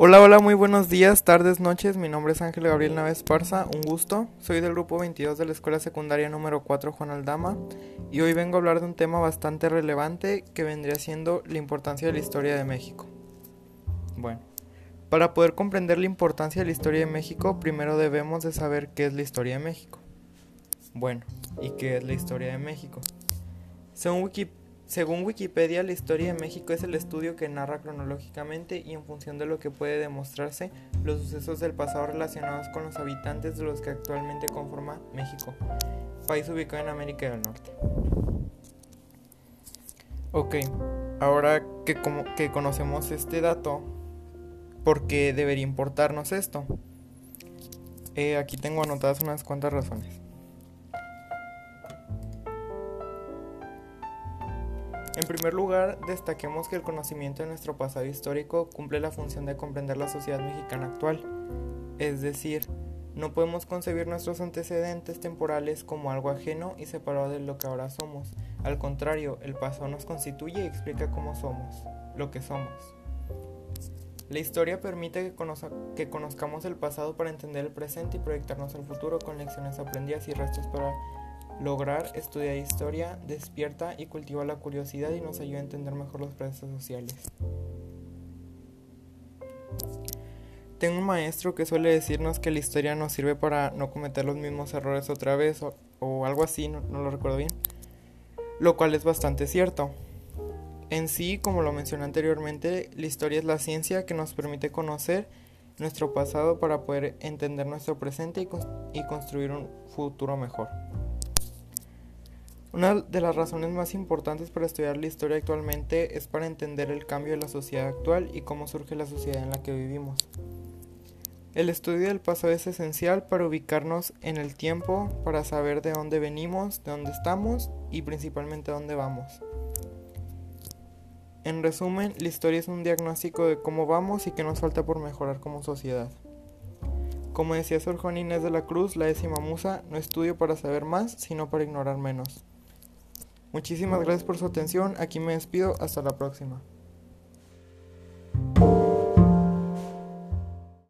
Hola, hola, muy buenos días, tardes, noches. Mi nombre es Ángel Gabriel Naves Parza, un gusto. Soy del grupo 22 de la Escuela Secundaria número 4 Juan Aldama y hoy vengo a hablar de un tema bastante relevante que vendría siendo la importancia de la historia de México. Bueno, para poder comprender la importancia de la historia de México, primero debemos de saber qué es la historia de México. Bueno, ¿y qué es la historia de México? Según Wikipedia, según Wikipedia, la historia de México es el estudio que narra cronológicamente y en función de lo que puede demostrarse los sucesos del pasado relacionados con los habitantes de los que actualmente conforma México, país ubicado en América del Norte. Ok, ahora que, como, que conocemos este dato, ¿por qué debería importarnos esto? Eh, aquí tengo anotadas unas cuantas razones. En primer lugar, destaquemos que el conocimiento de nuestro pasado histórico cumple la función de comprender la sociedad mexicana actual. Es decir, no podemos concebir nuestros antecedentes temporales como algo ajeno y separado de lo que ahora somos. Al contrario, el pasado nos constituye y explica cómo somos, lo que somos. La historia permite que, conozcamos el pasado para entender el presente y proyectarnos al futuro con lecciones aprendidas y restos para Lograr estudiar historia despierta y cultiva la curiosidad y nos ayuda a entender mejor los procesos sociales. Tengo un maestro que suele decirnos que la historia nos sirve para no cometer los mismos errores otra vez o, algo así, no, no lo recuerdo bien. Lo cual es bastante cierto. En sí, como lo mencioné anteriormente, la historia es la ciencia que nos permite conocer nuestro pasado para poder entender nuestro presente y, y construir un futuro mejor. Una de las razones más importantes para estudiar la historia actualmente es para entender el cambio de la sociedad actual y cómo surge la sociedad en la que vivimos. El estudio del pasado es esencial para ubicarnos en el tiempo, para saber de dónde venimos, de dónde estamos y principalmente dónde vamos. En resumen, la historia es un diagnóstico de cómo vamos y qué nos falta por mejorar como sociedad. Como decía Sor Juan Inés de la Cruz, la décima musa, no estudio para saber más, sino para ignorar menos. Muchísimas gracias por su atención. Aquí me despido. Hasta la próxima.